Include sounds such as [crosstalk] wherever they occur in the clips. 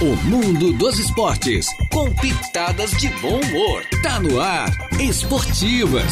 O mundo dos esportes, com pitadas de bom humor. Tá no ar, Esportivas.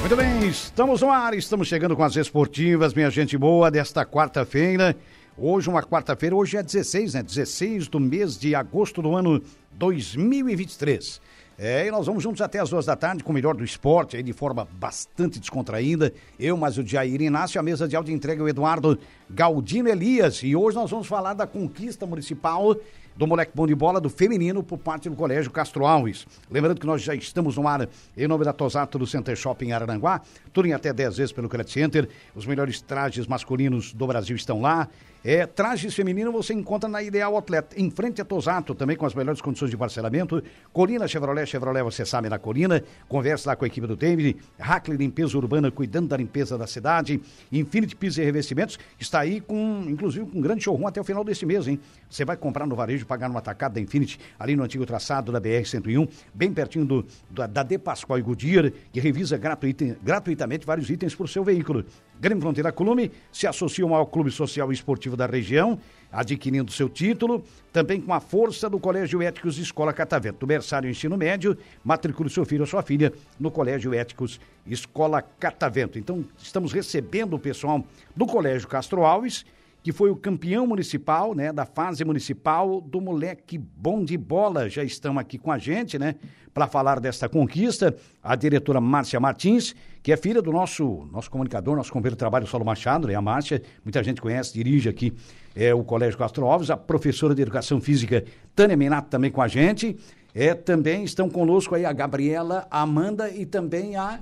Muito bem, estamos no ar, estamos chegando com as esportivas, minha gente boa, desta quarta-feira. Hoje, uma quarta-feira, hoje é 16, né? 16 do mês de agosto do ano 2023. É, e nós vamos juntos até as duas da tarde com o melhor do esporte, aí de forma bastante descontraída. Eu, mas o Jair Inácio, a mesa de áudio entrega o Eduardo Galdino Elias. E hoje nós vamos falar da conquista municipal do moleque bom de bola do feminino por parte do Colégio Castro Alves. Lembrando que nós já estamos no ar em nome da Tosato do Center Shopping Araranguá, tudo em até 10 vezes pelo Credit Center. Os melhores trajes masculinos do Brasil estão lá. É, trajes feminino você encontra na Ideal Outlet, em frente a Tosato, também com as melhores condições de parcelamento. Colina Chevrolet, Chevrolet você sabe na Colina. Converse lá com a equipe do David. Hackley Limpeza Urbana, cuidando da limpeza da cidade. Infinity Pisos e Revestimentos está aí com, inclusive, com um grande showroom até o final deste mês, hein? Você vai comprar no varejo, pagar no atacado da Infinity, ali no antigo traçado da BR-101, bem pertinho do, da, da De Pascoal e Goodyear, que revisa gratuita, gratuitamente vários itens para o seu veículo. Grande Fronteira Clube se associa ao clube social e esportivo da região, adquirindo seu título, também com a força do Colégio Éticos Escola Catavento. Do berçário ensino médio, matricule seu filho ou sua filha no Colégio Éticos Escola Catavento. Então, estamos recebendo o pessoal do Colégio Castro Alves, que foi o campeão municipal, né, da fase municipal do moleque bom de bola. Já estão aqui com a gente, né, para falar desta conquista. A diretora Márcia Martins, que é filha do nosso nosso comunicador, nosso companheiro de trabalho, Saulo Machado, né, a Márcia, muita gente conhece, dirige aqui é, o Colégio Castro Alves, a professora de Educação Física, Tânia Menato, também com a gente. É, também estão conosco aí a Gabriela, a Amanda e também a,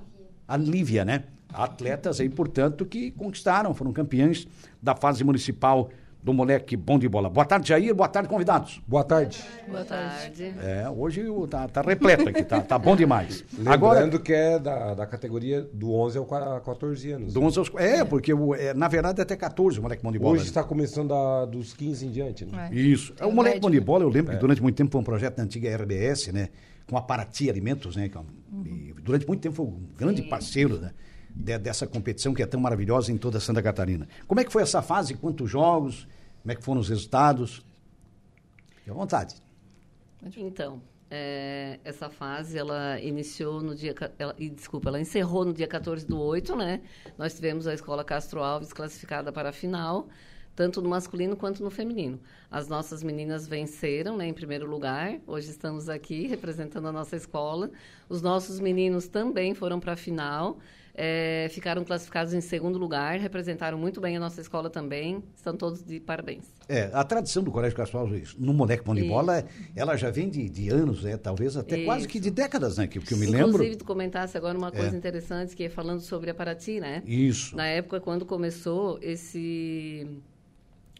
a Lívia, né? atletas aí, portanto, que conquistaram, foram campeões da fase municipal do moleque bom de bola. Boa tarde, Jair. Boa tarde, convidados. Boa tarde. Boa tarde. É, hoje tá, tá repleto aqui, tá, tá bom demais. Lembrando Agora, que é da, da categoria do 11 ao 14 anos. do 11 aos, é, porque o- é, na verdade até 14 o moleque bom de bola. Hoje né? está começando a, dos 15 em diante, né? Isso. Tem o moleque bom de bola, eu lembro que durante muito tempo foi um projeto da antiga RBS, né? Com a Paraty Alimentos, né? que é um- e durante muito tempo foi um grande parceiro né, de- dessa competição que é tão maravilhosa em toda Santa Catarina. Como é que foi essa fase? Quantos jogos? Como é que foram os resultados? Fique à vontade. Então, é, essa fase, ela iniciou no dia... Ela, e, desculpa, ela encerrou no dia 14 do 8, né? Nós tivemos a Escola Castro Alves classificada para a final, tanto no masculino quanto no feminino. As nossas meninas venceram, né, em primeiro lugar. Hoje estamos aqui representando a nossa escola. Os nossos meninos também foram para a final. É, ficaram classificados em segundo lugar, representaram muito bem a nossa escola também. Estão todos de parabéns. É, a tradição do Colégio Castro Alves no moleque bom de bola, ela já vem de, de anos, né? talvez até quase Isso. que de décadas, né? Que, que eu me lembro. Inclusive, tu comentasse agora uma coisa interessante, que é falando sobre a Paraty, né? Isso. Na época, quando começou esse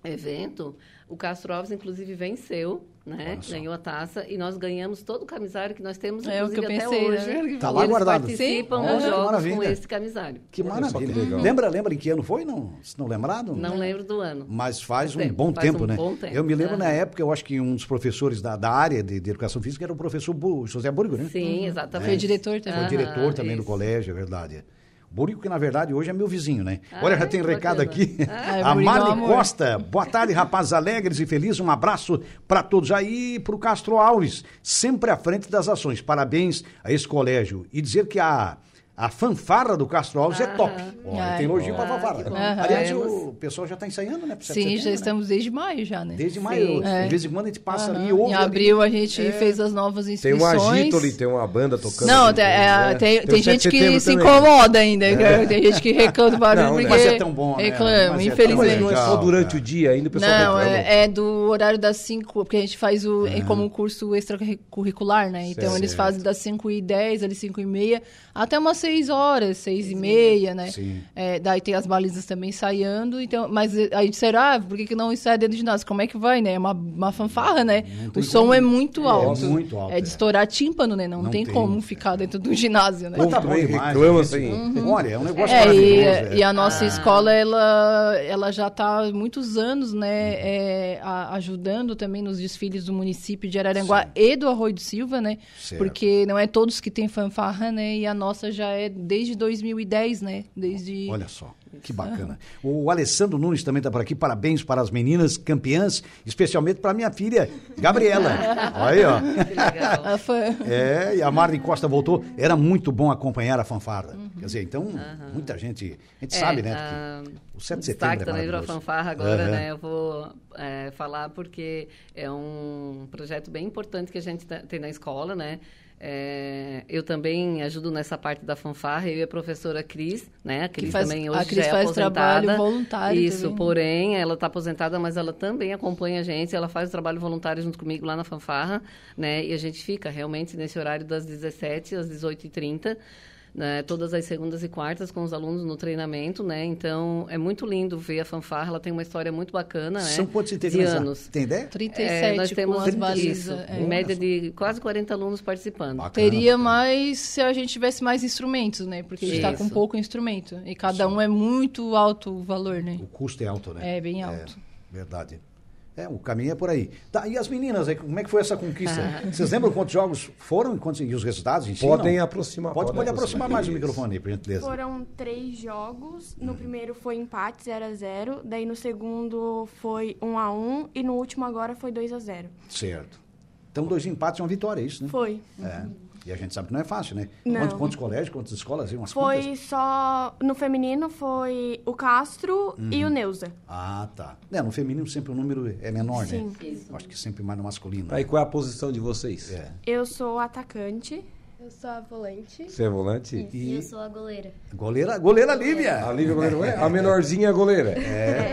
evento, o Castro Alves, inclusive, venceu, né? Ganhou a taça e nós ganhamos todo o camisário que nós temos, É o que eu até pensei, hoje. né? Tá E lá eles guardado. participam Sim. jogos maravilha. com esse camisário. Que maravilha. que legal. Lembra, lembra em que ano foi? Não, se não lembrado? Não lembro do ano. Mas faz um Tempo, bom faz tempo, um né? bom tempo. Eu me lembro na Aham. época, eu acho que um dos professores da, da área de, de educação física era o professor Bu- José Burgo, né? Sim, exatamente. Foi diretor também. Foi diretor também do colégio, é verdade. Burgo, que na verdade hoje é meu vizinho, né? Ah, Olha, já é? tem recado aqui. Ai, A é Marli. Costa. Boa tarde, rapazes alegres e felizes. Um abraço para todos aí e para o Castro Alves, sempre à frente das ações. Parabéns a esse colégio. E dizer que a. A fanfarra do Castro Alves é top. Olha, Ai. tem elogio para a Ah, fanfarra. Aliás, Aham. o pessoal já está ensaiando, né? pro 7 de Sim, setembro, já né? estamos desde maio já, né? Desde maio. Sim. De vez em quando a gente passa ali Aham. ouve. Em ali. abril a gente É. fez as novas Tem inscrições. um agito ali, tem uma banda tocando. Não, ali, tem, é, né? tem, tem 7 gente que se também. incomoda ainda. que Tem gente que reclama do barulho Não, né? porque Mas é tão bom, né? reclama, é Mas não infelizmente. é só durante o dia ainda, o pessoal Não, reclama. é, é do horário das 5, porque a gente faz o, é como um curso extracurricular, né? Então eles fazem das 5 e 10, ali 5 e meia, até umas seis horas, seis e meia, né? Sim. É, daí tem as balizas também ensaiando, então, mas eh, aí disseram, ah, por que, que não ensaia dentro do ginásio? Como é que vai, né? É uma, uma fanfarra, né? O som como. é muito É, alto. muito alto, É é. de estourar tímpano, né? Não, Não tem, tem. como ficar dentro do ginásio, né? Mas tá reclama, gente. assim. Olha, é um negócio É, e, é. e a nossa escola, ela, ela já está há muitos anos, né, é, a- ajudando também nos desfiles do município de Araranguá e do Arroio do Silva, né? Certo. Porque não é todos que têm fanfarra, né? E a nossa já é desde 2010, né? Desde... Olha só, que bacana. O Alessandro Nunes também está por aqui. Parabéns para as meninas campeãs, especialmente para minha filha, Gabriela. [laughs] Olha aí, ó. Que legal. A fã. É, e a Marlene Costa voltou. Era muito bom acompanhar a fanfarra. Quer dizer, então, muita gente, a gente É, sabe, né? ah, que o 7 de destaque setembro é também para a fanfarra agora, Aham. né? Eu vou é, falar porque é um projeto bem importante que a gente tá- tem na escola, né? É, eu também ajudo nessa parte da fanfarra, eu e a professora Cris, né? A Cris faz- também a hoje Cris já é faz aposentada. trabalho voluntário Isso, também. porém, ela está aposentada, mas ela também acompanha a gente, ela faz o trabalho voluntário junto comigo lá na fanfarra, né? E a gente fica realmente nesse horário das 17 às 18h30, né? todas as segundas e quartas com os alunos no treinamento, né? Então, é muito lindo ver a fanfarra, ela tem uma história muito bacana, né? São quantos de anos. Tem ideia? 37 É, nós temos com as 36. balizas. é. em média de quase 40 alunos participando. Bacana, Teria bacana. mais se a gente tivesse mais instrumentos, né? Porque a gente está com pouco instrumento. E cada um é muito alto o valor, né? O custo é alto, né? É bem alto. Verdade. É, o caminho é por aí. Tá, e as meninas, como é que foi essa conquista? Vocês lembram quantos jogos foram e, quantos, e os resultados em si? Podem não? aproximar. Pode, pode aproximar mais o microfone aí, por gentileza. Foram três jogos. No primeiro foi empate 0 a 0 Daí no segundo foi 1 a 1 E no último agora foi 2 a 0 Certo. Então, dois empates e uma vitória, é isso, né? Foi. É. E a gente sabe que não é fácil, né? Não. Quantos, quantos colégios, quantas escolas? Umas Foi quantas? só. No feminino foi o Castro e o Neuza. Ah, tá. É, no feminino sempre o número é menor, Sim. né? Acho que sempre mais no masculino. Aí qual é a posição de vocês? É. Eu sou atacante. Eu sou a volante. Você é volante? E eu sou a goleira. Goleira, goleira Lívia. A Lívia goleira, ué? a menorzinha é goleira.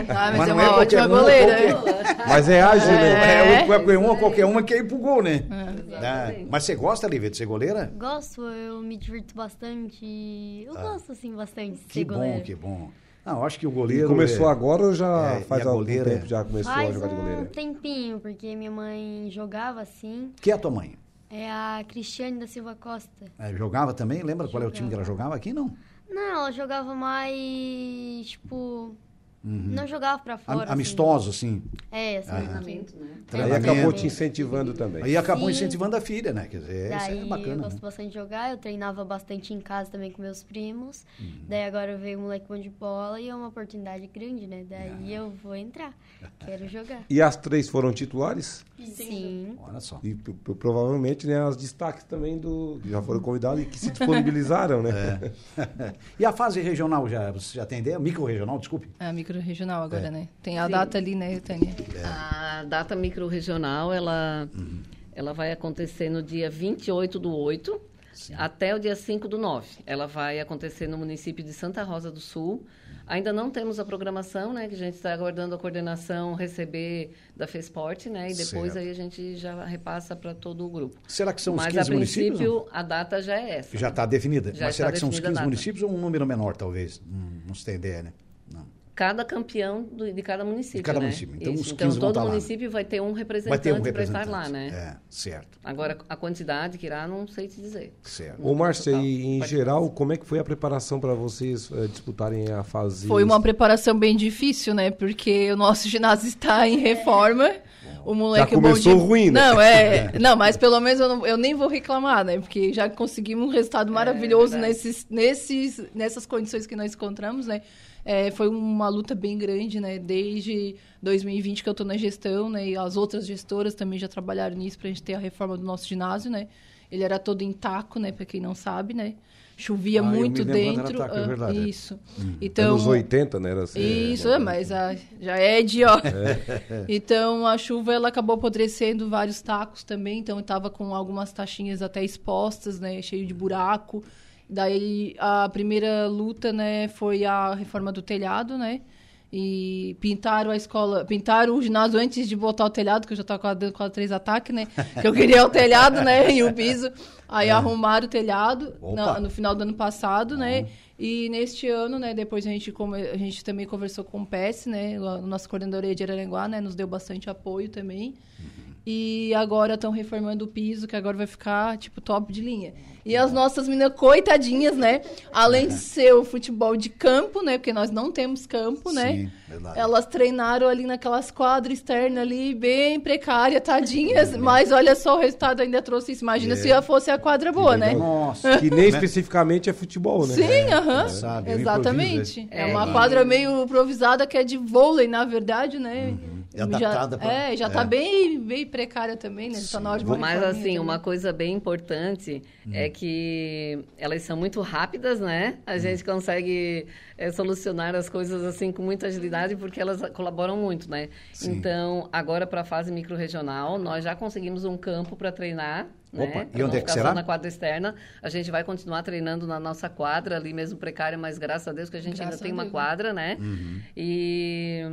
Ah, mas, Mas é não uma é ótima uma, goleira. qualquer- Mas é ágil, né? É, qualquer uma, qualquer uma quer ir pro gol, né? É. Mas você gosta, Lívia, de ser goleira? Gosto, eu me divirto bastante. Eu gosto, assim, bastante de Que ser bom, goleira. que bom. Não, eu acho que o E goleiro. começou é- agora ou já É, e faz algum goleira tempo é- já começou a jogar de um goleira? tempinho, porque minha mãe jogava assim. Que é a tua mãe? É a Cristiane da Silva Costa. É, jogava também? Lembra qual é o time que ela jogava aqui? Não. Não, ela jogava mais, tipo... Não jogava pra fora. assim. Amistoso, assim. É, assim. Treinamento, né? Aí Treinamento. acabou te incentivando também. Aí acabou Sim. incentivando a filha, né? Quer dizer, isso Daí é eu bacana. gosto né? bastante de jogar, eu treinava bastante em casa também com meus primos. Uhum. Daí agora veio o moleque bom de bola e é uma oportunidade grande, né? Daí Ah. eu vou entrar. Quero jogar. E as três foram titulares? Sim. Olha só. E provavelmente, né, as destaques também do. que já foram convidados e que se disponibilizaram, né? [laughs] [laughs] E a fase regional, já, você já tem ideia? Micro-regional, desculpe. É a micro-regional agora, É. né? Tem a data ali, né, Tânia? A data micro-regional, ela, ela vai acontecer no dia 28 do 8 até o dia 5 do 9. Ela vai acontecer no município de Santa Rosa do Sul. Ainda não temos a programação, né? Que a gente está aguardando a coordenação receber da FESPORT, né? E depois Certo. aí a gente já repassa para todo o grupo. Será que são os Mas, 15 a municípios? princípio, a data já é essa. Já está definida. Já Mas será está que são os definida a 15 data. municípios ou um número menor, talvez? Hum, não se tem ideia, né? Cada campeão do- de cada município, De cada né? município. Então, Isso. os então 15 vão todo tá lá, né? município vai ter um Vai representante ter um para representante. estar lá, né? É, certo, Agora, a quantidade que irá, não sei te dizer. certo. Ô, Márcia, e em Pode geral, como é que foi a preparação para vocês eh, disputarem a fase? Foi uma preparação bem difícil, né? Porque o nosso ginásio está em reforma. O moleque Já bom começou de- ruim, né? Não, [laughs] é. Não, mas pelo menos eu, não- eu nem vou reclamar, né? Porque já conseguimos um resultado maravilhoso verdade. nesses, nesses, nessas condições que nós encontramos, né? É, foi uma luta bem grande, né? Desde 2020 que eu estou na gestão, né? E as outras gestoras também já trabalharam nisso para a gente ter a reforma do nosso ginásio, né? Ele era todo em taco, né? Para quem não sabe, né? Chovia Ah, muito dentro. é ah, verdade, é. Isso. Então, Anos 80, né? Era assim, isso, é, é, mas a- já é de ó. [laughs] Então a chuva ela acabou apodrecendo vários tacos também, então estava com algumas taxinhas até expostas, né, cheio de buraco. Daí a primeira luta, né, foi a reforma do telhado, né? E pintaram a escola, pintaram o ginásio antes de botar o telhado, que eu já tava quase dando quase três ataques, né? Que eu queria o telhado, né? E o piso. Aí arrumaram o telhado na- no final do ano passado, né? E neste ano, né, depois a gente, come- a gente também conversou com o PES, né? A nossa coordenadoria de Araranguá, né? Nos deu bastante apoio também. E agora estão reformando o piso, que agora vai ficar, tipo, top de linha. E as nossas meninas, coitadinhas, né? Além de ser o futebol de campo, né? Porque nós não temos campo, né? Sim, verdade. Elas treinaram ali naquelas quadras externas ali, bem precária, tadinhas. Mas olha só, o resultado ainda trouxe isso. Imagina se já fosse a quadra boa, né? Nossa. [laughs] Que nem especificamente é futebol, né? Sim, aham. Sabe, o Exatamente. É, é. uma É, quadra meio improvisada que é de vôlei, na verdade, né? É adaptada já, pra- É, já é. tá bem, bem precária também, né? Tá na hora de uma Mas assim, também. uma coisa bem importante Hum. é que elas são muito rápidas, né? Hum. A gente consegue eh, solucionar as coisas assim com muita agilidade porque elas colaboram muito, né? Sim. Então, agora para a fase microrregional, nós já conseguimos um campo para treinar. Opa, né? e Pra onde não é que será? Na quadra externa. A gente vai continuar treinando na nossa quadra ali mesmo precária, mas graças a Deus que a gente Graças ainda tem a uma Deus. quadra, né? Uhum. E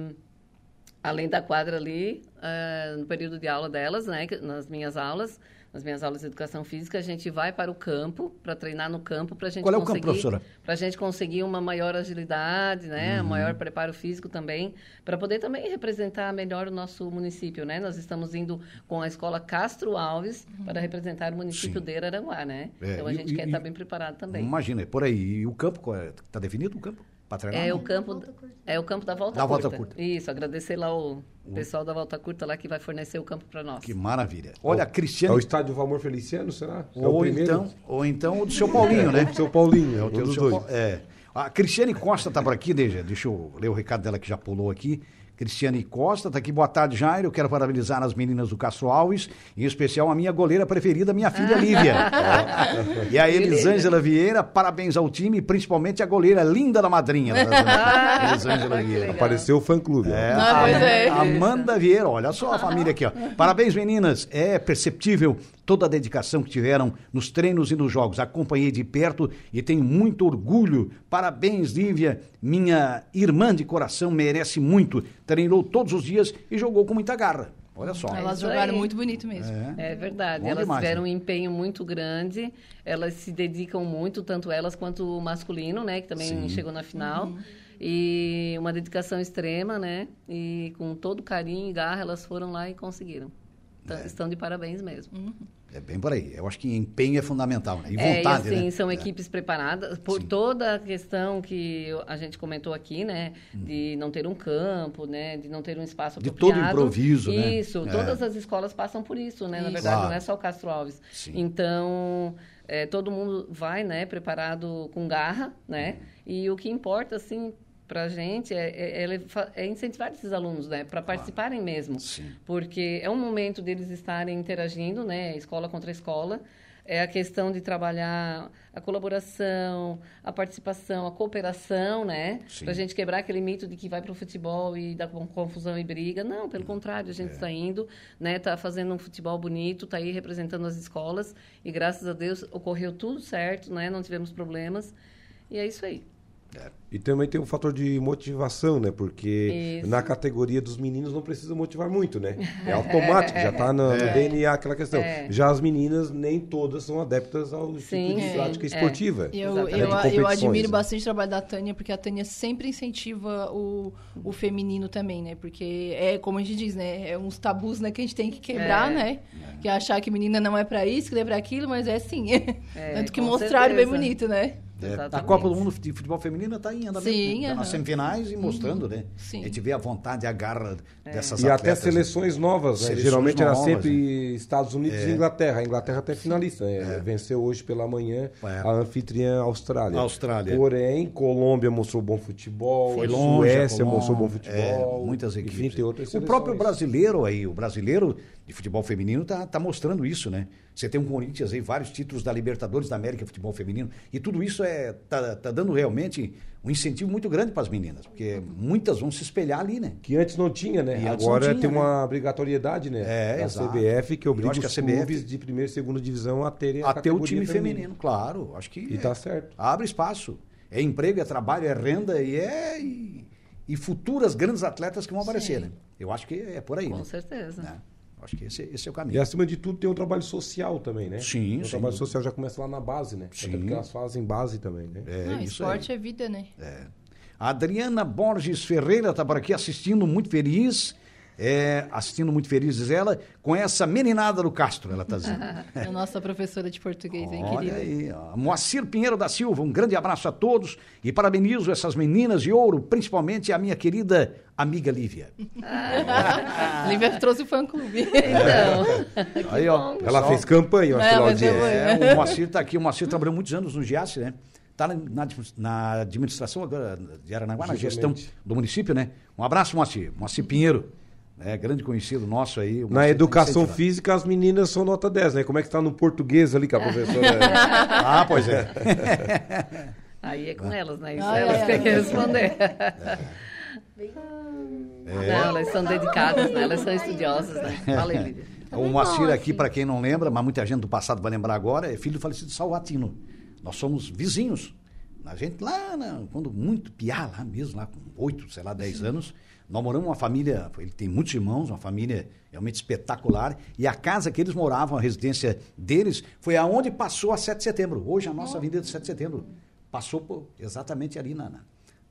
além da quadra ali, eh, no período de aula delas, né, nas minhas aulas, nas minhas aulas de educação física, a gente vai para o campo para treinar no campo para a gente Qual é o campo, conseguir, professora? para a gente conseguir uma maior agilidade, né, um maior preparo físico também, para poder também representar melhor o nosso município, né? Nós estamos indo com a escola Castro Alves para representar o município Sim. de Araranguá, né? É, então a gente e- quer e- estar bem preparado também. Imagina, por aí. E o campo, qual é? tá definido o campo? É o campo, é o campo da volta Da curta. volta curta. Isso, agradecer lá o pessoal da volta curta lá que vai fornecer o campo para nós. Que maravilha. Olha, a É o Cristiane. estádio Valmor Feliciano, será? É o ou, primeiro? então, ou então o do seu Paulinho, né? O seu Paulinho, É o teu dos seu dois. Pau- É. A Cristiane Costa tá por aqui, deixa, deixa eu ler o recado dela que já pulou aqui. Cristiane Costa tá aqui. Boa tarde, Jairo. Eu quero parabenizar as meninas do Castro Alves, em especial a minha goleira preferida, minha filha Lívia. [laughs] e a Elisângela Vieira, parabéns ao time, principalmente a goleira linda da madrinha. da [laughs] Brasileira. Elisângela Vieira. Apareceu o fã-clube. É, Ah, pois é. a- Amanda Vieira, olha só a família aqui, ó. Parabéns, meninas. É perceptível toda a dedicação que tiveram nos treinos e nos jogos. Acompanhei de perto e tenho muito orgulho. Parabéns, Lívia. Minha irmã de coração merece muito. Treinou todos os dias e jogou com muita garra. Olha só. Elas isso jogaram aí. muito bonito mesmo. É verdade. Bom elas demais, tiveram né? um empenho muito grande. Elas se dedicam muito, tanto elas quanto o masculino, né? Que também Sim. chegou na final. E uma dedicação extrema, né? E com todo carinho e garra, elas foram lá e conseguiram. Então, É. Estão de parabéns mesmo. É bem por aí. Eu acho que empenho é fundamental, né? E É, vontade, e assim, né? são É. equipes preparadas por toda a questão que a gente comentou aqui, né? De não ter um campo, né? De não ter um espaço Hum. De todo improviso, né? Isso, É. todas as escolas passam por isso, né? Na Isso. verdade, Claro. não é só o Castro Alves. Sim. Então, é, todo mundo vai, né? Preparado com garra, né? E o que importa, assim, pra gente é, é- é é incentivar esses alunos, né? Para participarem mesmo Sim. porque é um momento deles estarem interagindo, né, escola contra escola. É a questão de trabalhar a colaboração, a participação, a cooperação, né? Para a gente quebrar aquele mito de que vai para o futebol e dá confusão e briga. Não, pelo contrário, a É. gente está indo, né? Está fazendo um futebol bonito, está aí representando as escolas e graças a Deus ocorreu tudo certo, né? Não tivemos problemas e é isso aí. E também tem um fator de motivação, né? Porque Isso. na categoria dos meninos não precisa motivar muito, né? [laughs] É automático, já tá no, no DNA aquela questão. É. Já as meninas, nem todas são adeptas ao Sim, tipo de sim, prática é. esportiva. Eu, Exatamente. eu, eu admiro né? bastante o trabalho da Tânia, porque a Tânia sempre incentiva o, o feminino também, né? Porque é como a gente diz, né? É uns tabus né, que a gente tem que quebrar, É. né? Que é achar que menina não é pra isso, que não é pra aquilo, mas é sim. [laughs] É, Tanto que mostraram bem bonito, né? É, a Exatamente. Copa do Mundo de Futebol Feminino está em andamento. Sim, né? Tá nas semifinais e mostrando, né? Sim. A gente vê a vontade e a garra dessas E até atletas. seleções novas, né? Seleções Geralmente era novas, né? sempre Estados Unidos e Inglaterra. A Inglaterra até finalista. né? Venceu hoje pela manhã É. a anfitriã Austrália. Austrália. Porém, Colômbia mostrou bom futebol, Foi longe, a Suécia mostrou bom é, futebol. muitas equipes. Enfim, tem outras o seleções. próprio brasileiro aí, o brasileiro de futebol feminino tá, tá mostrando isso, né? Você tem um Corinthians aí, vários títulos da Libertadores da América Futebol Feminino, e tudo isso é tá, tá dando realmente um incentivo muito grande para as meninas, porque muitas vão se espelhar ali, né? Que antes não tinha, né? E Agora tinha, tem né? uma obrigatoriedade, né? É, da exato. CBF que obriga que os a CBF clubes de primeira e segunda divisão a terem a Até o time feminina. feminino, claro. Acho que E é- tá certo. abre espaço. É emprego, é trabalho, é renda e é. E, e futuras grandes atletas que vão aparecer, né? Eu acho que é por aí, Com né? certeza. Né? Acho que esse, esse é o E caminho. acima de tudo tem um trabalho social também, né? Sim, O sim. trabalho social já começa lá na base, né? Sim. Até porque elas fazem base também, né? É Ah, isso esporte aí. é vida, né? A Adriana Borges Ferreira está por aqui assistindo muito feliz. É, assistindo muito feliz, diz ela, com essa meninada do Castro, ela está dizendo. [laughs] É a nossa professora de português, hein, Olha querida? aí. Moacir Pinheiro da Silva, um grande abraço a todos e parabenizo essas meninas de ouro, principalmente a minha querida amiga Lívia. [laughs] Lívia trouxe o fã-clube. Então, [laughs] Aí, ó, Ela pessoal, fez campanha, eu acho, É, eu audiência. vou- É, o Moacir está aqui, o Moacir trabalhou muitos anos no Giasse, né? Está na, na, na administração agora de Aranaguá, na gestão do município, né? Um abraço, Moacir. Moacir Pinheiro, né? grande conhecido nosso aí. Na educação física, as meninas são nota 10, né? Como é que está no português ali que a [laughs] professora... Ah, pois é. [laughs] aí é com elas, né? Isso Ai, elas ai, têm ai. que responder. [laughs] Não, elas são dedicadas, né? Elas são estudiosas, né? Fala aí, Lívia. O Moacir aqui, para quem não lembra, mas muita gente do passado vai lembrar agora, é filho do falecido Salvatino. Nós somos vizinhos. A gente lá, né, quando muito piá, lá mesmo, lá com oito, sei lá, dez anos, nós moramos uma família, ele tem muitos irmãos, uma família realmente espetacular, e a casa que eles moravam, a residência deles, foi aonde passou a 7 de setembro. Hoje a nossa avenida de 7 de setembro passou por- exatamente ali na, na-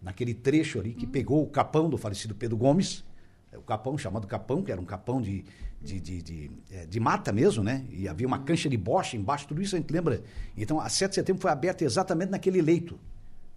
naquele trecho ali que pegou o capão do falecido Pedro Gomes, é, o capão chamado capão, que era um capão de, de, de, de, é, de mata mesmo, né? E havia uma cancha de bocha embaixo, tudo isso a gente lembra. Então, a 7 de setembro foi aberta exatamente naquele leito.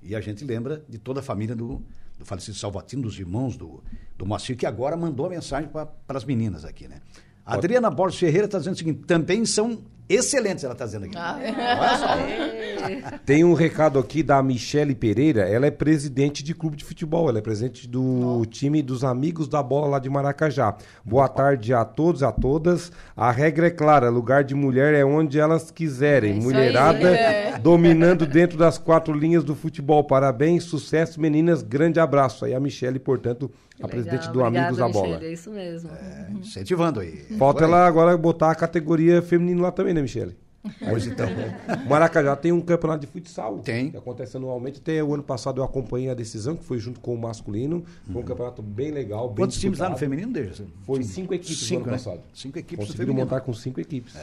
E a gente lembra de toda a família do, do falecido Salvatino, dos irmãos do, do Moacir, que agora mandou a mensagem para as meninas aqui, né? Adriana Borges Ferreira está dizendo o seguinte, também são excelentes, ela está dizendo aqui. Ah, Olha só. [laughs] Tem um recado aqui da Michele Pereira, ela é presidente de clube de futebol, ela é presidente do time dos Amigos da Bola lá de Maracajá. Boa tarde a todos e a todas. A regra é clara, lugar de mulher é onde elas quiserem. É Mulherada aí, é. [laughs] dominando dentro das quatro linhas do futebol. Parabéns, sucesso meninas, grande abraço. Aí a Michele, portanto, a Legal, presidente do obrigada, Amigos da Bola. Michele, É isso mesmo. Incentivando aí. Falta Foi. ela agora botar a categoria feminino lá também, né, Michele? [laughs] Pois então. [laughs] Maracajá tem um campeonato de futsal. Tem. Que acontece anualmente. Até o ano passado eu acompanhei a decisão, que foi junto com o masculino. Foi um campeonato bem legal. Bem Quantos times lá no disputado. feminino, deixa? Foi cinco equipes Cinco, no ano né? passado. Cinco equipes Conseguiram feminino. montar com cinco equipes.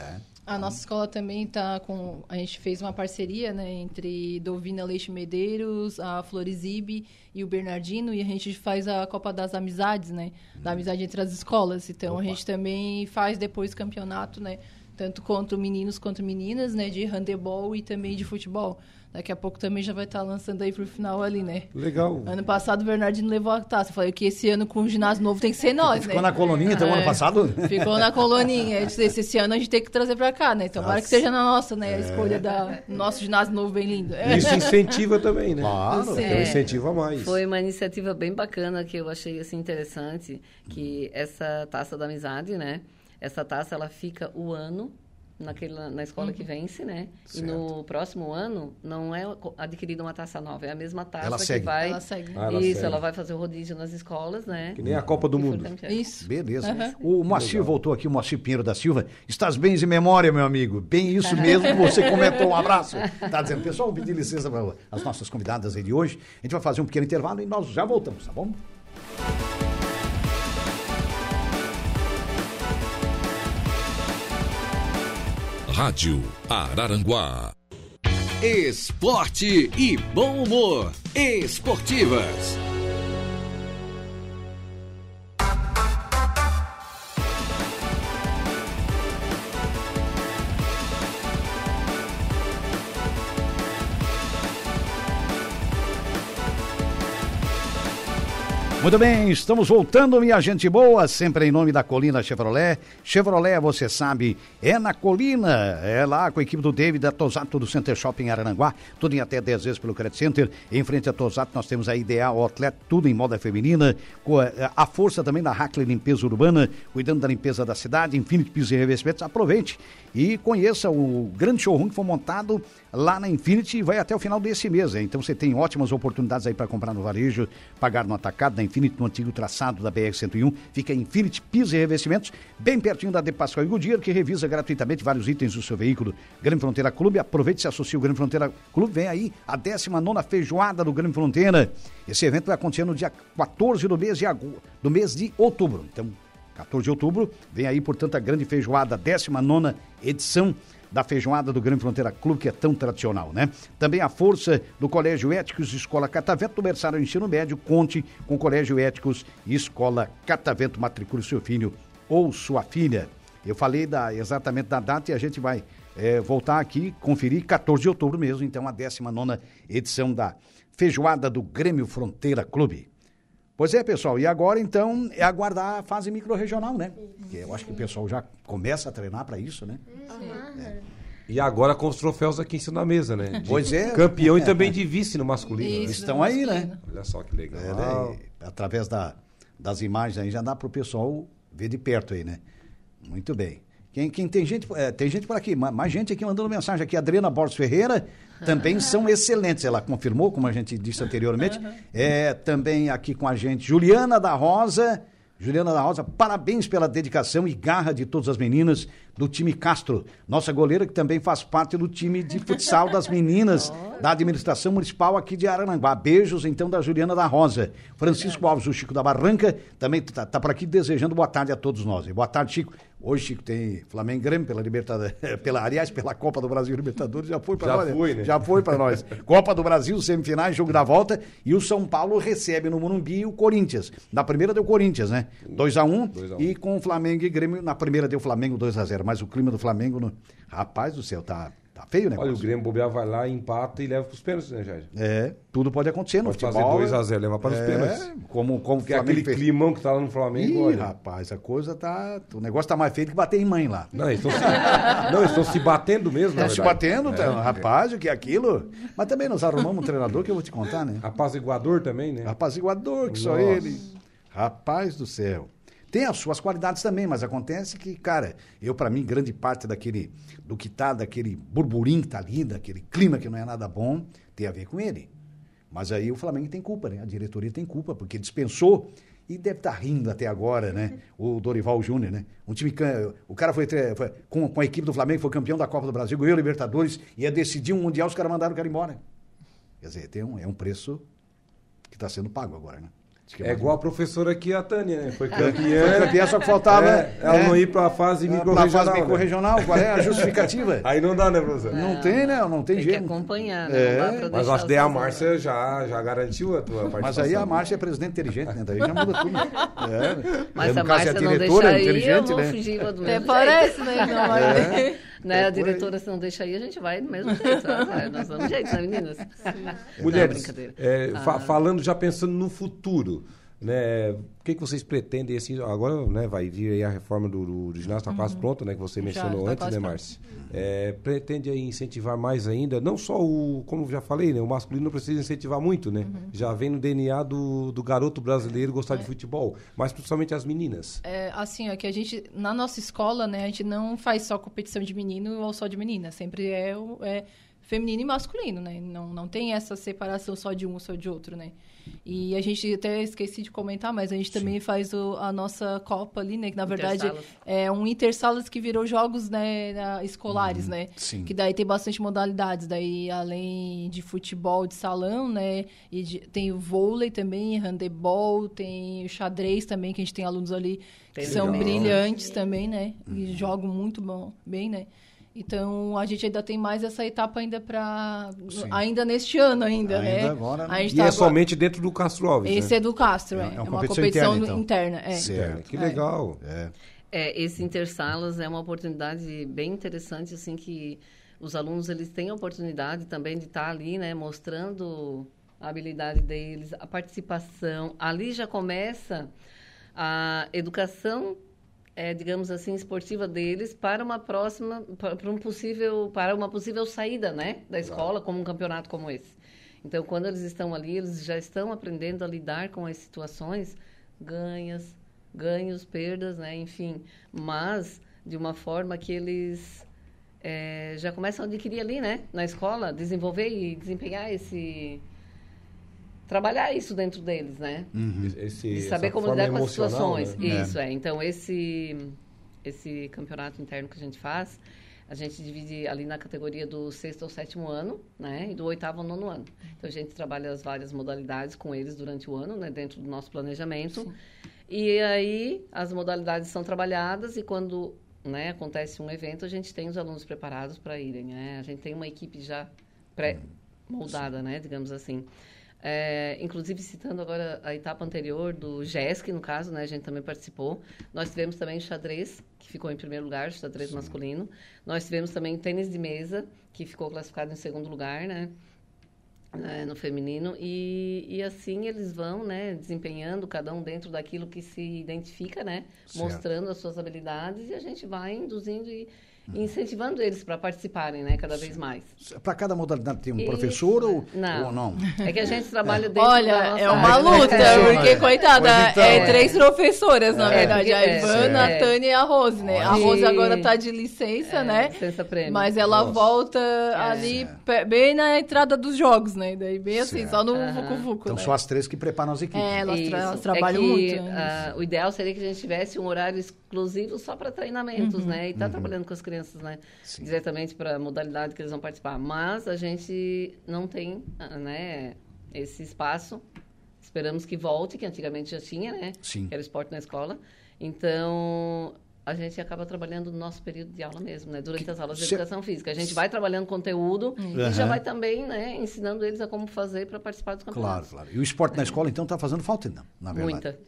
A nossa escola também está com. A gente fez uma parceria né, entre Dovina Leite Medeiros, a Florizibe e o Bernardino, e a gente faz a Copa das Amizades, né? Da amizade entre as escolas. Então a gente também faz depois campeonato, né? Tanto contra meninos quanto meninas, né? De handebol e também de futebol. Daqui a pouco também já vai estar lançando aí pro final ali, né? Legal. Ano passado o Bernardino levou a taça. Eu falei que esse ano com o ginásio novo tem que ser nós, Ficou né? na coloninha então, É. ano passado? Ficou na coloninha. [laughs] Eu disse, esse, ano a gente tem que trazer pra cá, né? Tomara Nossa. que seja na nossa, né? A escolha da nosso ginásio novo bem lindo. É. Isso incentiva também, né? Claro. Sim. Então incentiva mais. Foi uma iniciativa bem bacana que eu achei assim interessante, que essa taça da amizade, né? Essa taça ela fica o ano naquele, na escola que vence, né? E no próximo ano não é adquirida uma taça nova, é a mesma taça Ela que segue. vai. Ela segue. Ah, ela Isso, segue. ela vai fazer o rodízio nas escolas, né? Que nem a Copa do E for Mundo. campeã. Isso. Beleza. Aham. O Moacir voltou aqui, o Moacir Pinheiro da Silva. Estás bem de memória, meu amigo. Bem isso [laughs] mesmo que você comentou. Um abraço. Tá dizendo, pessoal, vou pedir licença para as nossas convidadas aí de hoje. A gente vai fazer um pequeno intervalo e nós já voltamos, tá bom? Rádio Araranguá. Esporte e bom humor. Esportivas. Muito bem, estamos voltando, minha gente boa, sempre em nome da Colina Chevrolet. Chevrolet, você sabe, é na Colina, é lá com a equipe do David, da Tosato do Center Shopping Aranaguá, tudo em até 10 vezes pelo Credit Center. Em frente à Tosato nós temos a Ideal Outlet, tudo em moda feminina, com a, a força também da Hackley Limpeza Urbana, cuidando da limpeza da cidade, Infinity Pisos e Revestimentos. Aproveite e conheça o grande showroom que foi montado lá na Infinity e vai até o final desse mês. hein? Então você tem ótimas oportunidades aí para comprar no varejo, pagar no atacado, na Infinity no antigo traçado da BR-101. Fica Infinity Pisos e Revestimentos, bem pertinho da De Pascoal e Goodyear, que revisa gratuitamente vários itens do seu veículo. Grande Fronteira Clube, aproveite e se associe ao Grande Fronteira Clube. Vem aí a 19 feijoada do Grande Fronteira. Esse evento vai acontecer no dia 14 do mês de, agu... do mês de outubro. Então, 14 de outubro, vem aí, portanto, a grande feijoada, 19 edição da feijoada do Grande Fronteira Clube, que é tão tradicional, né? Também a força do Colégio Éticos Escola Catavento, do Berçário Ensino Médio, conte com o Colégio Éticos Escola Catavento, matricule seu filho ou sua filha. Eu falei da, exatamente da data e a gente vai é, voltar aqui, conferir, 14 de outubro mesmo, então a 19 edição da feijoada do Grêmio Fronteira Clube. Pois é, pessoal, e agora então é aguardar a fase micro-regional, né? Que eu acho que o pessoal já começa a treinar para isso, né? É. E agora com os troféus aqui em cima da mesa, né? De Pois é. Campeão e [laughs] também de vice no masculino. né? Isso. Estão aí, né? Olha só que legal. É, né? Através da, das imagens aí já dá para o pessoal ver de perto aí, né? Muito bem. Quem, quem tem gente, é, tem gente por aqui, ma- mais gente aqui mandando mensagem aqui. Adriana Borges Ferreira também são excelentes. Ela confirmou, como a gente disse anteriormente. É também aqui com a gente Juliana da Rosa. Juliana da Rosa, parabéns pela dedicação e garra de todas as meninas do time Castro. Nossa goleira que também faz parte do time de futsal das meninas [laughs] da administração municipal aqui de Arananguá. Beijos então da Juliana da Rosa. Francisco Alves, o Chico da Barranca, também tá, tá por aqui desejando boa tarde a todos nós. E boa tarde, Chico. Hoje, Chico, tem Flamengo e Grêmio pela Libertadores, [laughs] pela, aliás, pela Copa do Brasil Libertadores, já foi para Já nós. foi, né? Já foi para nós. [laughs] Copa do Brasil, semifinais, jogo da volta, e o São Paulo recebe no Morumbi o Corinthians. Na primeira deu Corinthians, né? 2x1 2 a 1. e com o Flamengo e Grêmio, na primeira deu Flamengo 2x0. Mas o clima do Flamengo, no... rapaz do céu, tá, tá feio o negócio. Olha, o Grêmio bobear vai lá, empata e leva para os pênaltis, né, Jair? É, tudo pode acontecer no Pode fazer futebol. 2x0, levar para os é, pênaltis. Como, como Porque é aquele fez. climão que tá lá no Flamengo, Ih, olha. rapaz, a coisa tá. O negócio tá mais feito que bater em mãe lá. Não, eles estão se... não, estão se batendo mesmo, Estão se batendo, tá, rapaz, o que é aquilo? Mas também nós arrumamos um treinador que eu vou te contar, né? Apaziguador também, né? Rapaziguador, que só Nossa. ele. Rapaz do céu. Tem as suas qualidades também, mas acontece que, cara, eu, para mim, grande parte daquele, do que tá, daquele burburinho que tá ali, daquele clima que não é nada bom, tem a ver com ele. Mas aí o Flamengo tem culpa, né? A diretoria tem culpa, porque dispensou e deve estar rindo até agora, né? O Dorival Júnior, né? Um time, o cara foi, foi- com, com a equipe do Flamengo, foi campeão da Copa do Brasil, ganhou Libertadores, ia decidir um Mundial, os caras mandaram o cara embora. Quer dizer, tem um, é um preço que está sendo pago agora, né? Que É mais- igual a professora aqui, a Tânia, né? Foi Foi campeã. campeã, só que faltava. É, ela né? não ir para a fase Pra micro-regional. fase né? micro-regional, qual é a justificativa? [laughs] Aí não dá, né, professor? Não tem, né? Não tem Tem que jeito. acompanhar, né? É, Não Mas eu acho que daí a. Márcia já, já garantiu a tua participação. Mas aí a Márcia é presidente inteligente, né? Daí já muda tudo. [laughs] É. Mas a Márcia é não diretora, deixar aí, eu inteligente, vou né? fugir do mesmo Até jeito. parece, né? Não, mas... Né? É a diretora, se não deixa aí, a gente vai do mesmo jeito. sabe? Nós damos jeito, né, meninas? Mulheres, Não, é, fa- Ah. falando já pensando no futuro, né? O que, que vocês pretendem assim? Agora, né? Vai vir aí a reforma do, do, do ginásio, está quase pronta, né? Que você mencionou tá antes, né. Márcia? É, pretende incentivar mais ainda, não só o, como já falei, né? O masculino não precisa incentivar muito, né? Uhum. Já vem no DNA do, do garoto brasileiro gostar de futebol, mas principalmente as meninas. É, assim, ó, que a gente, na nossa escola, né, a gente não faz só competição de menino ou só de menina. Sempre é, é feminino e masculino, né? Não, não tem essa separação só de um ou só de outro, né? E a gente até esqueci de comentar, mas a gente também faz o- a nossa Copa ali, né? Que na verdade é um intersalas que virou jogos né, na- escolares, né? sim. Que daí tem bastante modalidades. Daí, além de futebol de salão, né? E de- tem o vôlei também, handebol, tem o xadrez também, que a gente tem alunos ali Tem que são legal. brilhantes também, né? E jogam muito bom, bem, né? Então, a gente ainda tem mais essa etapa ainda para ainda neste ano ainda, Ainda né? agora, né? A gente E tá é agora- somente dentro do Castro Alves, Esse né? é do Castro, É é. uma É uma competição competição interna, então. interna, é. Certo. Que legal. É. É, esse Intersalas é uma oportunidade bem interessante, assim, que os alunos, eles têm a oportunidade também de estar ali, né, mostrando a habilidade deles, a participação. Ali já começa a educação, é, digamos assim, esportiva deles para uma próxima, para, um possível, para uma possível saída, né, da escola, como um campeonato como esse. Então, quando eles estão ali, eles já estão aprendendo a lidar com as situações ganhas, ganhos, perdas, né? Enfim, mas de uma forma que eles eh, já começam a adquirir ali, né? Na escola, desenvolver e desempenhar esse trabalhar isso dentro deles, né? Esse, De saber como lidar com as situações. né? Isso, é. Então, esse, esse campeonato interno que a gente faz, a gente divide ali na categoria do sexto ao sétimo ano, né? E do oitavo ao nono ano. Então, a gente trabalha as várias modalidades com eles durante o ano, né? Dentro do nosso planejamento. E aí, as modalidades são trabalhadas e quando né, acontece um evento, a gente tem os alunos preparados para irem, né? A gente tem uma equipe já pré-moldada, né? Digamos assim. É, inclusive, citando agora a etapa anterior do GESC, no caso, né, a gente também participou. Nós tivemos também xadrez, que ficou em primeiro lugar, xadrez masculino. Nós tivemos também tênis de mesa, que ficou classificado em segundo lugar, né, né, no feminino. E, e assim eles vão, né, desempenhando, cada um dentro daquilo que se identifica, né, Certo. mostrando as suas habilidades e a gente vai induzindo e incentivando eles para participarem, né, cada vez mais. Para cada modalidade tem um Isso, professor ou não. ou não? É que a gente trabalha dentro Olha, da nossa é uma área, luta, É. porque, coitada, então. é três professoras, na É, verdade. A porque- é, Ivana, é. a Tânia e a Rose, né? A. Rose agora tá de licença, É, né? licença prêmio. Mas ela Nossa. volta ali bem na entrada dos jogos, né? Daí bem assim, Certo. só no Aham. Vucu-Vucu, Então né? são as três que preparam as equipes. É, elas, tra- elas trabalham É que, muito. né? ah, o ideal seria que a gente tivesse um horário exclusivo só para treinamentos, Uhum. né? E tá trabalhando com as crianças, né? Sim. Diretamente para a modalidade que eles vão participar. Mas a gente não tem, ah, né? Esse espaço. Esperamos que volte, que antigamente já tinha, né? Sim. Que era esporte na escola. Então, a gente acaba trabalhando no nosso período de aula mesmo, né? Durante as aulas de se- educação física. A gente vai trabalhando conteúdo e Aham. já vai também, né? Ensinando eles a como fazer para participar dos Claro, campeonatos. claro. E o esporte na escola, então, está fazendo falta, não, na verdade. Muita.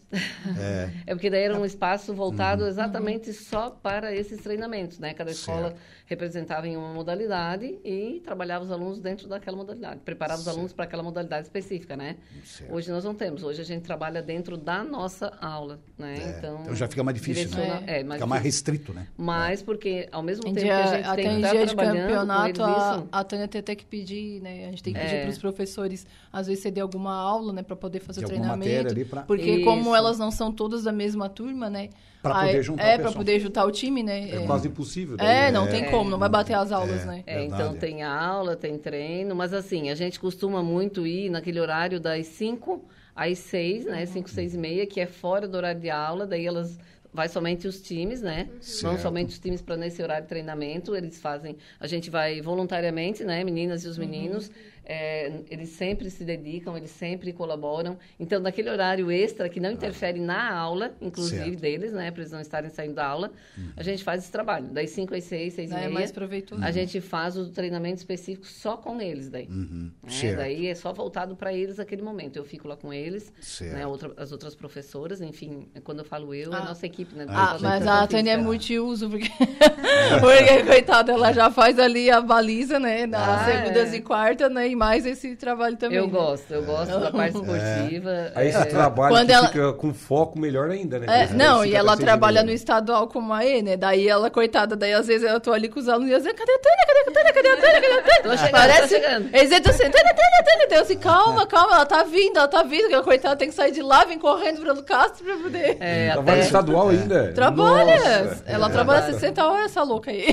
É. [laughs] É porque daí era um espaço Uhum. voltado exatamente só para esses treinamentos, né? Cada escola Certo. representava em uma modalidade e trabalhava os alunos dentro daquela modalidade, preparava os alunos para aquela modalidade específica, né? Certo. Hoje nós não temos, hoje a gente trabalha dentro da nossa aula, né? É, Então, então já fica mais difícil, né? direciona- É, Fica mais restrito, né? Mas porque ao mesmo Em tempo dia, que a gente até tem que estar dia de trabalhando campeonato, com eles a, a Tânia tem até que pedir, né? A gente tem que pedir É. para os professores, às vezes, ceder alguma aula, né? Para poder fazer De o treinamento. pra- Porque Isso. como elas não são todas da mesma turma, né? Pra aí- poder juntar É, para poder juntar o time, né? É quase impossível. daí, É, né? não tem como, não vai bater as aulas, né? É, Verdade. então tem aula, tem treino, mas assim, a gente costuma muito ir naquele horário das 5 às 6, né? 5, 6 e meia, que é fora do horário de aula, daí elas vai somente os times, né? Não Certo. somente os times para nesse horário de treinamento, eles fazem, a gente vai voluntariamente, né, meninas e Uhum. os meninos, é, eles sempre se dedicam, eles sempre colaboram. Então, naquele horário extra que não interfere na aula, inclusive Certo. deles, né, para eles não estarem saindo da aula, a gente faz esse trabalho, das 5 às 6, 6 e Daí meia. é mais proveitoso. A gente faz o treinamento específico só com eles daí. Uhum. né? Daí é só voltado para eles naquele momento. Eu fico lá com eles, Certo. né? outra- as outras professoras, enfim, quando eu falo eu, é a Ah. nossa equipe, né? do Ah, mas a Tânia é multiuso, porque, [laughs] porque, coitada, ela já faz ali a baliza, né? Nas Ah, segundas é. e quartas, né? E mais esse trabalho também. Eu né? gosto, eu gosto da parte [laughs] esportiva. Aí esse é, trabalho Quando que ela- fica com foco melhor ainda, né? É, não, e ela trabalha no estadual como a E, né? Daí ela, coitada, daí às vezes eu tô ali com os alunos e eles dizem, cadê a Tânia? Cadê a Tânia? Cadê a Tânia? Cadê a Tânia? Tô chegando, Parece... tô chegando. Eles entram assim, Tânia, Tânia, Tânia. Eu assim, calma, calma, ela tá vindo, ela tá vindo. Coitada tem que sair de lá, vem correndo pro Castro pra poder... é, no estadual ainda. Trabalha! Nossa. ela É. trabalha 60 horas, essa louca aí.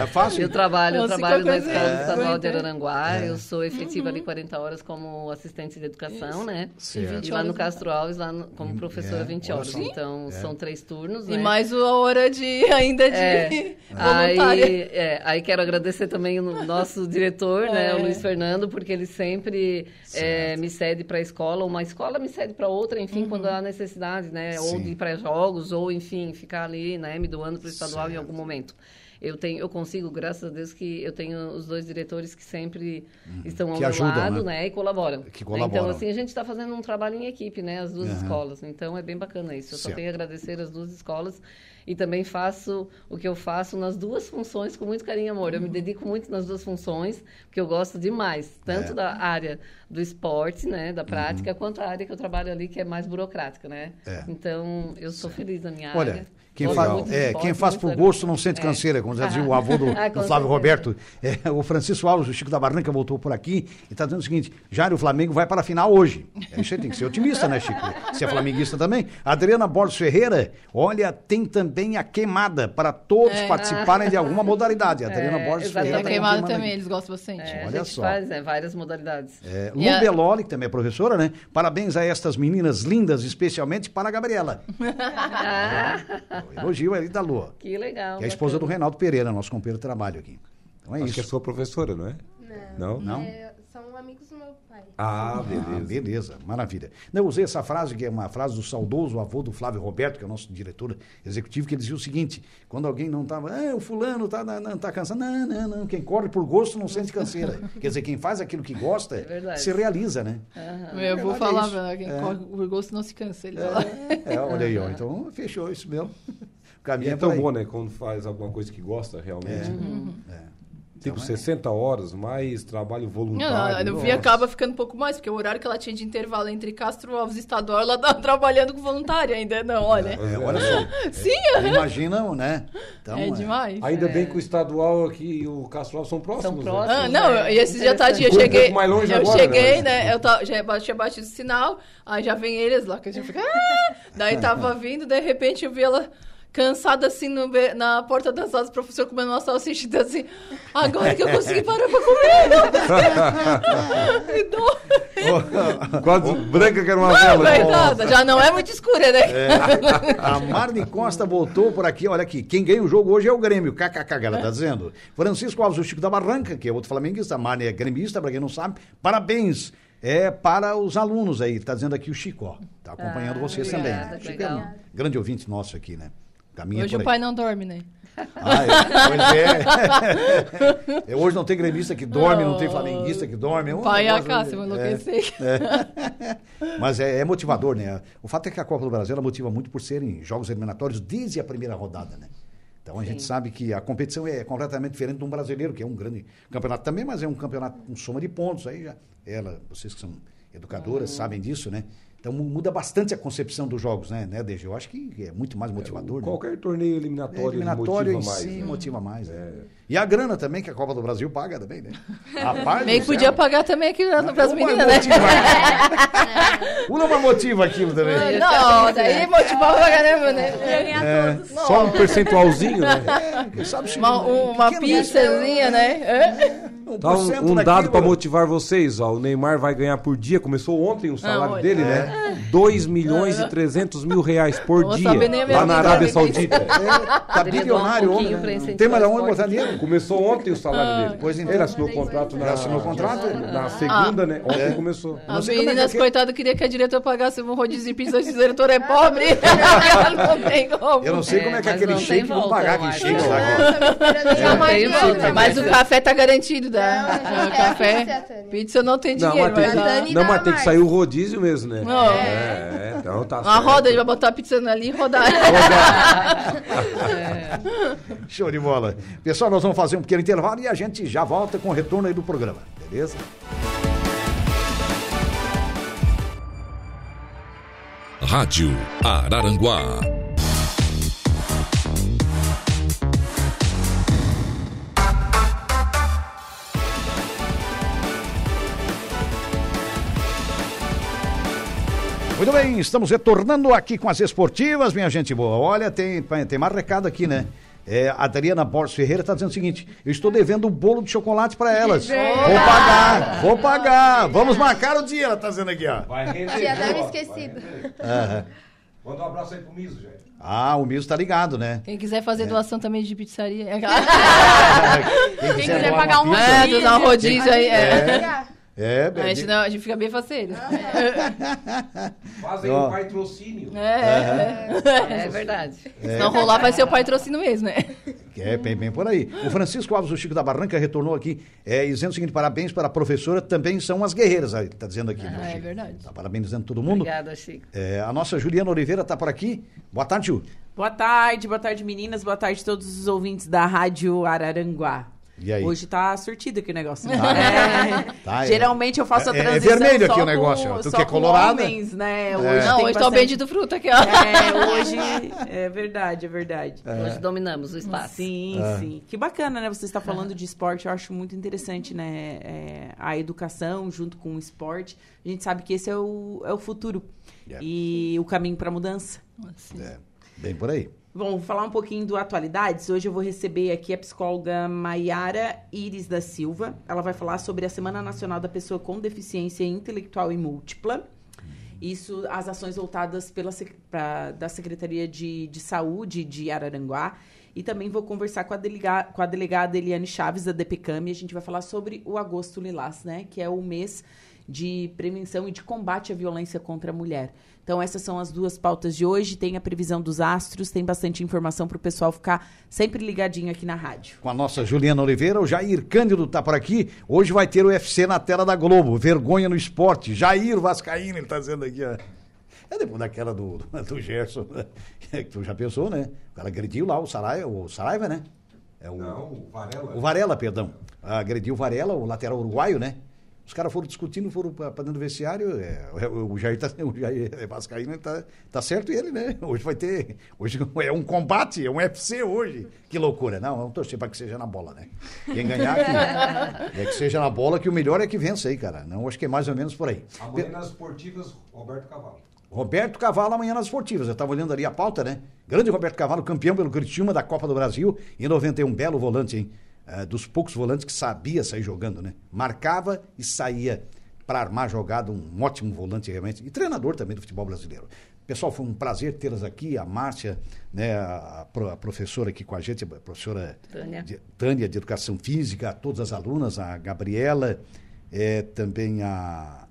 É fácil. Eu trabalho, eu trabalho na Escola é. Estadual de É. Araranguá. Eu sou efetiva ali 40 horas como assistente de educação, né? E lá no né? Castro Alves, lá no- como professora, é, 20 olha horas. Então, são três turnos, E né? mais a hora de ainda de É. [laughs] Aí, é, aí quero agradecer também o nosso diretor, né, É. o Luiz Fernando, porque ele sempre é, me cede para a escola, uma escola me cede para outra, enfim, Uhum. quando há necessidade, né, ou de ir para jogos, ou enfim, ficar ali, né, me doando para o estadual em Certo. algum momento. Eu tenho, eu consigo, graças a Deus, que eu tenho os dois diretores que sempre estão ao Que meu ajudam, lado, né? né? e colaboram. Que colaboram. Então, assim, a gente está fazendo um trabalho em equipe, né? As duas Aham. escolas. Então, é bem bacana isso. Eu Certo. só tenho a agradecer as duas escolas e também faço o que eu faço nas duas funções com muito carinho e amor. Eu me dedico muito nas duas funções, porque eu gosto demais, tanto É. da área do esporte, né, da prática, quanto a área que eu trabalho ali, que é mais burocrática, né? É. Então, eu sou feliz na minha Olha, área. Quem, de é, esporte, quem faz por legal. gosto não sente canseira, como já dizia o [laughs] avô do, Ah, do Flávio. Roberto. É, o Francisco Alves, o Chico da Barranca, voltou por aqui e está dizendo o seguinte: Jair, o Flamengo vai para a final hoje. É, isso aí tem que ser otimista, né, Chico? Se é flamenguista também. Adriana Borges Ferreira, olha, tem também a queimada para todos participarem de alguma modalidade. A [laughs] Adriana É, Borges Ferreira. a tá queimada também, aqui. eles gostam bastante. É, a Olha gente só. faz várias modalidades. É, Lu a- Beloli, que também é professora, né? Parabéns a estas meninas lindas, especialmente para a Gabriela. [laughs] O elogio ali da Lua. Que legal. Que é a esposa do bacana. Reinaldo Pereira, nosso companheiro de trabalho aqui. Então é Acho que é isso. sua professora, não é? Não? Não? É, são amigos do meu pai. Ah, Ah, beleza. beleza, maravilha. Não, eu usei essa frase, que é uma frase do saudoso avô do Flávio Roberto, que é o nosso diretor executivo, que ele dizia o seguinte: quando alguém não estava, ah, o fulano tá, não, não, tá cansado. Não, não, não. Quem corre por gosto não sente canseira. [laughs] Quer dizer, quem faz aquilo que gosta verdade. se realiza, né? Eu vou é falar, pra quem É. corre por gosto não se cansa. Ele fala. É, olha aí, ó. [laughs] Então fechou isso mesmo. [laughs] O E caminho é é tão bom, né? Quando faz alguma coisa que gosta realmente. É. Tipo, Então, é. 60 horas, mais trabalho voluntário. não, fim nossa. acaba ficando um pouco mais, porque o horário que ela tinha de intervalo entre Castro Alves e Estadual, ela tá [laughs] trabalhando com voluntária ainda, não, olha. É, olha só. Sim, Imaginam, né? Então, é demais. Ainda bem que o estadual aqui e o Castro Alves são próximos. São né? próximos. Ah, não, É, e esse dia tá dia, eu um cheguei. pouco mais longe eu agora, cheguei, né? né? Eu ta- já tinha batido o sinal, aí já vem eles lá, que a gente fica. "Ah!" Daí tava vindo, de repente eu vi ela cansada assim no na porta das salas, o professor comendo uma salsicha e assim, agora que eu consegui parar pra comer. [laughs] Me dou. Quase branca que era uma vela. coitada, já não é muito escura, né? A Marne Costa voltou por aqui. Olha aqui, quem ganha o jogo hoje é o Grêmio. KKK, ela tá dizendo. Francisco Alves, o Chico da Barranca, que é outro flamenguista. A Marne é gremista, pra quem não sabe. Parabéns. É para os alunos aí, tá dizendo aqui o Chico, ó. Tá acompanhando Ah, vocês obrigada, também. Chico é um grande ouvinte nosso aqui, né? Caminha Hoje o pai não dorme, né? Ah, é. Pois é. [laughs] É, Hoje não tem gremista que dorme, não tem flamenguista que dorme. É O pai e a negócio- Cássia vão enlouquecer. [laughs] Mas é, é motivador, né? O fato é que a Copa do Brasil ela motiva muito por serem jogos eliminatórios desde a primeira rodada, né? Então a gente sabe que a competição é completamente diferente de um brasileiro, que é um grande campeonato também, mas é um campeonato com soma de pontos. Aí já, ela, vocês que são educadoras, sabem disso, né? Então mu- muda bastante a concepção dos jogos, né, né DG? Eu acho que é muito mais motivador. né? Qualquer torneio É, eliminatório, eliminatório motiva em mais. si né? motiva mais. né? E a grana também, que a Copa do Brasil paga também, né? [laughs] Rapaz do que podia pagar também aqui as Uma meninas, né? motiva- [laughs] Uma motiva aquilo também. Não, daí motivava pra caramba, né? Só um percentualzinho, né? Quem sabe Uma, um uma pizzazinha, né? Um Tá um, um dado para motivar vocês, ó. O Neymar vai ganhar por dia, começou ontem o salário olha. dele, né? 2 milhões e 300 mil reais por dia, a lá na Arábia né? Saudita. Tá doar um bilionário pouquinho homem. né? Tem mais o aonde esporte. botar dinheiro. Começou ontem o salário dele. Pois então. Ele assinou o contrato na, assinou o contrato? na segunda, né? Ontem É. começou. Como é que meninas, é. coitadas, queria que a diretora pagasse um rodízio de pizza, esse diretor é pobre. [laughs] Ela não tem como. Eu não sei É, como é que mas aquele shake vão pagar aquele shake lá. Nada. volta, Mas o café tá garantido, tá? a O café, a pizza não tem Não, dinheiro, a a- Não, dá mas tem que sair o rodízio mesmo, né? Não. É, então tá uma certo. roda, ele vai botar a pizza ali e rodar. [laughs] Show de bola. Pessoal, nós vamos fazer um pequeno intervalo e a gente já volta com o retorno aí do programa, beleza? Rádio Araranguá. Muito bem, estamos retornando aqui com as esportivas, minha gente boa. Olha, tem, tem mais recado aqui, né? É, a Adriana Borges Ferreira está dizendo o seguinte: eu estou devendo um bolo de chocolate para elas. Vou pagar, vou pagar. Vamos marcar o dia, ela está dizendo aqui, ó. Vai render. Dela ó? esquecido. Manda um abraço aí pro Miso, gente. Ah, o Miso tá ligado, né? Quem quiser fazer doação também de pizzaria. [laughs] Quem quiser doar pagar uma um pizza, É, um rodízio aí. É. É, A, gente não, a gente fica bem faceiro. [laughs] Fazem Ó. um patrocínio. É, É verdade. Se não rolar, vai ser o patrocínio mesmo, né? É, bem, bem por aí. O Francisco Alves, o Chico da Barranca, retornou aqui, é, dizendo o seguinte: parabéns para a professora, também são as guerreiras, aí, tá dizendo aqui. Ah, é Chico? verdade. Tá parabenizando todo mundo. Obrigada, Chico. É, a nossa Juliana Oliveira tá por aqui. Boa tarde, Ju. Boa tarde, boa tarde meninas, boa tarde a todos os ouvintes da Rádio Araranguá. E aí? Hoje tá surtido aqui o negócio. né? Tá. É. [laughs] Tá, é. Geralmente eu faço a É- é transição vermelho só aqui o com- negócio, ó. Tu só que é com colorada. homens, né? Hoje É. Não, hoje tá o bastante- bendito fruto aqui, ó. É, hoje é verdade, é verdade. Hoje dominamos o espaço. Sim, É. sim. Que bacana, né? Você está falando de esporte, eu acho muito interessante, né? É, a educação junto com o esporte. A gente sabe que esse é o, é o futuro Yeah. e o caminho para a mudança. É, bem por aí. Bom, falar um pouquinho do Atualidades. Hoje eu vou receber aqui a psicóloga Maiara Iris da Silva. Ela vai falar sobre a Semana Nacional da Pessoa com Deficiência Intelectual e Múltipla. Isso, as ações voltadas pela, pra- da Secretaria de, de Saúde de Araranguá. E também vou conversar com a, delega, com a delegada Eliane Chaves, da DPCAM, e a gente vai falar sobre o Agosto Lilás, né? Que é o mês de prevenção e de combate à violência contra a mulher. Então, essas são as duas pautas de hoje. Tem a previsão dos astros, tem bastante informação para o pessoal ficar sempre ligadinho aqui na rádio. Com a nossa Juliana Oliveira, o Jair Cândido tá por aqui. Hoje vai ter o UFC na tela da Globo. Vergonha no esporte. Jair Vascaíno, ele tá dizendo aqui, ó. É depois daquela do, [laughs] do Gerson, né? que tu já pensou, né? O cara agrediu lá o Saraiva, o Saraiva, né? É o, Não, o Varela. o Varela, perdão. Agrediu o Varela, o lateral uruguaio, né? Os caras foram discutindo, foram pra dentro do vestiário. é, o, Jair tá, [laughs] o Jair é Vascaíno ele tá, tá certo ele, né? Hoje vai ter. Hoje [laughs] é um combate, é um UFC hoje. Que loucura. Não, vamos torcer pra que seja na bola, né? Quem ganhar, que, é que seja na bola, que o melhor é que vença aí, cara. Não, acho que é mais ou menos por aí. Amanhã nas esportivas, Roberto Cavalo. Roberto Cavalo amanhã nas esportivas. Eu estava olhando ali a pauta, né? Grande Roberto Cavalo, campeão pelo Criciúma da Copa do Brasil em 91. Belo volante, hein? É, dos poucos volantes que sabia sair jogando, né? Marcava e saía para armar jogada, um ótimo volante realmente. E treinador também do futebol brasileiro. Pessoal, foi um prazer tê-las aqui, a Márcia, né, a, a pro- a professora aqui com a gente, a professora Tânia. de, Tânia de Educação Física, todas as alunas, a Gabriela, é, também a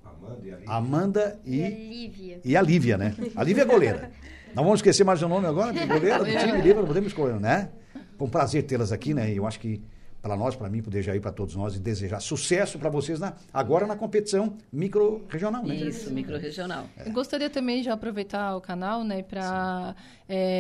Amanda e E a Lívia. e a Lívia, né? A Lívia é goleira. Não vamos esquecer mais o nome agora, de goleira do time Lívia, não podemos escolher, né? Foi um prazer tê-las aqui, né? E eu acho que para nós, para mim, poder já ir para todos nós e desejar sucesso para vocês na, agora na competição micro-regional, né? Isso, micro-regional. Eu gostaria também de aproveitar o canal, né, para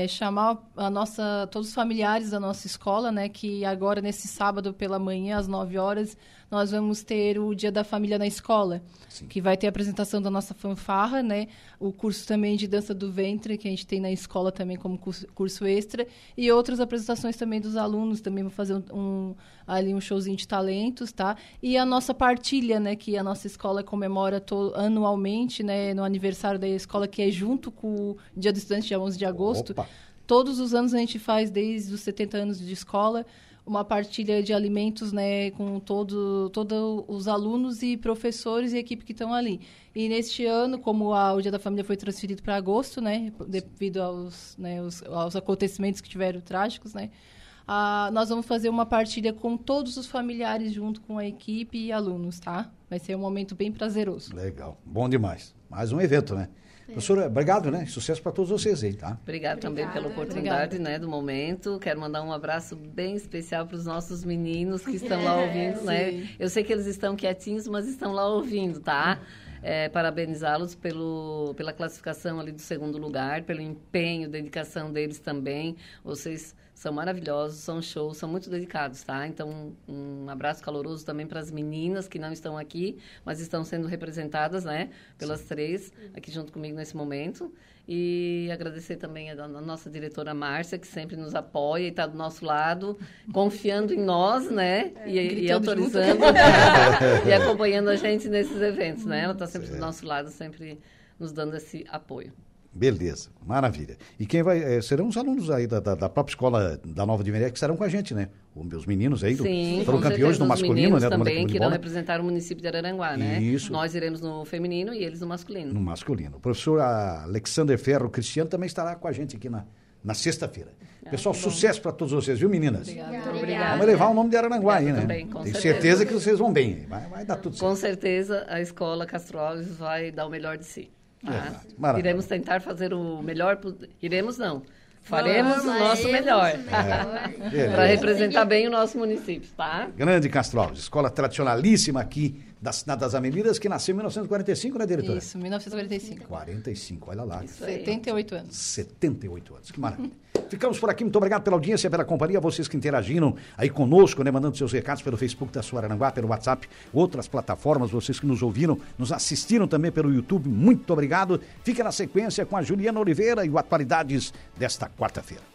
chamar a nossa, todos os familiares da nossa escola, né, que agora nesse sábado pela manhã às 9 horas nós vamos ter o Dia da Família na escola, que vai ter a apresentação da nossa fanfarra, né, o curso também de dança do ventre que a gente tem na escola também como curso, curso extra e outras apresentações também dos alunos, também vou fazer um, um- ali um showzinho de talentos, tá? E a nossa partilha, né, que a nossa escola comemora to- anualmente, né, no aniversário da escola, que é junto com o Dia do Estudante, dia 11 de agosto. Opa. Todos os anos a gente faz, desde os 70 anos de escola, uma partilha de alimentos, né, com todo, todos os alunos e professores e equipe que estão ali. E neste ano, como a- o Dia da Família foi transferido para agosto, né, devido aos, né, os- aos acontecimentos que tiveram trágicos, né, ah, nós vamos fazer uma partilha com todos os familiares junto com a equipe e alunos, tá? Vai ser um momento bem prazeroso. Legal, bom demais. Mais um evento, né? Professora, obrigado, né? Sucesso para todos vocês aí, tá? Obrigada também pela oportunidade né, do momento. Quero mandar um abraço bem especial para os nossos meninos que estão lá [laughs] ouvindo. né? Eu sei que eles estão quietinhos, mas estão lá ouvindo, tá? É, parabenizá-los pelo, pela classificação ali do segundo lugar, pelo empenho, dedicação deles também. Vocês são maravilhosos, são shows, são muito dedicados, tá? Então, um abraço caloroso também para as meninas que não estão aqui, mas estão sendo representadas, né? Pelas três aqui junto comigo nesse momento. E agradecer também a, nossa diretora Márcia, que sempre nos apoia e está do nosso lado, [laughs] confiando em nós, né? E, e gritando autorizando [laughs] e acompanhando a gente nesses eventos, né? Ela está sempre do nosso lado, sempre nos dando esse apoio. Beleza, maravilha. E quem vai. eh, serão os alunos aí da, da, da própria escola da Nova de Meré que estarão com a gente, né? Os meus meninos aí, do, Sim, foram campeões no masculino, né? Também que irão representar o município de Araranguá, né? Isso. Nós iremos no feminino e eles no masculino. no masculino. O professor Alexander Ferro Cristiano também estará com a gente aqui na, na sexta-feira. Ah, Pessoal, sucesso para todos vocês, viu, meninas? Obrigada. Vamos levar o nome de Araranguá aí, né? também, com Tenho certeza. certeza que vocês vão bem. Vai, vai dar tudo certo. Com certeza, a escola Castro Alves vai dar o melhor de si. Verdade. Maravilha. Iremos tentar fazer o melhor. Iremos não. Faremos o Faremos nosso o melhor. [laughs] Beleza. Para representar bem o nosso município, tá? Grande Castro Alves, escola tradicionalíssima aqui da Cidade das Avenidas, que nasceu em 1945, né, diretora? Isso, 1945. 45, olha lá. Isso aí. 78 anos. 78 anos. Que maravilha. [laughs] Ficamos por aqui. Muito obrigado pela audiência, pela companhia. Vocês que interagiram aí conosco, né? Mandando seus recados pelo Facebook da Suaranguá, pelo WhatsApp, outras plataformas. Vocês que nos ouviram, nos assistiram também pelo YouTube. Muito obrigado. Fica na sequência com a Juliana Oliveira e o Atualidades desta quarta-feira.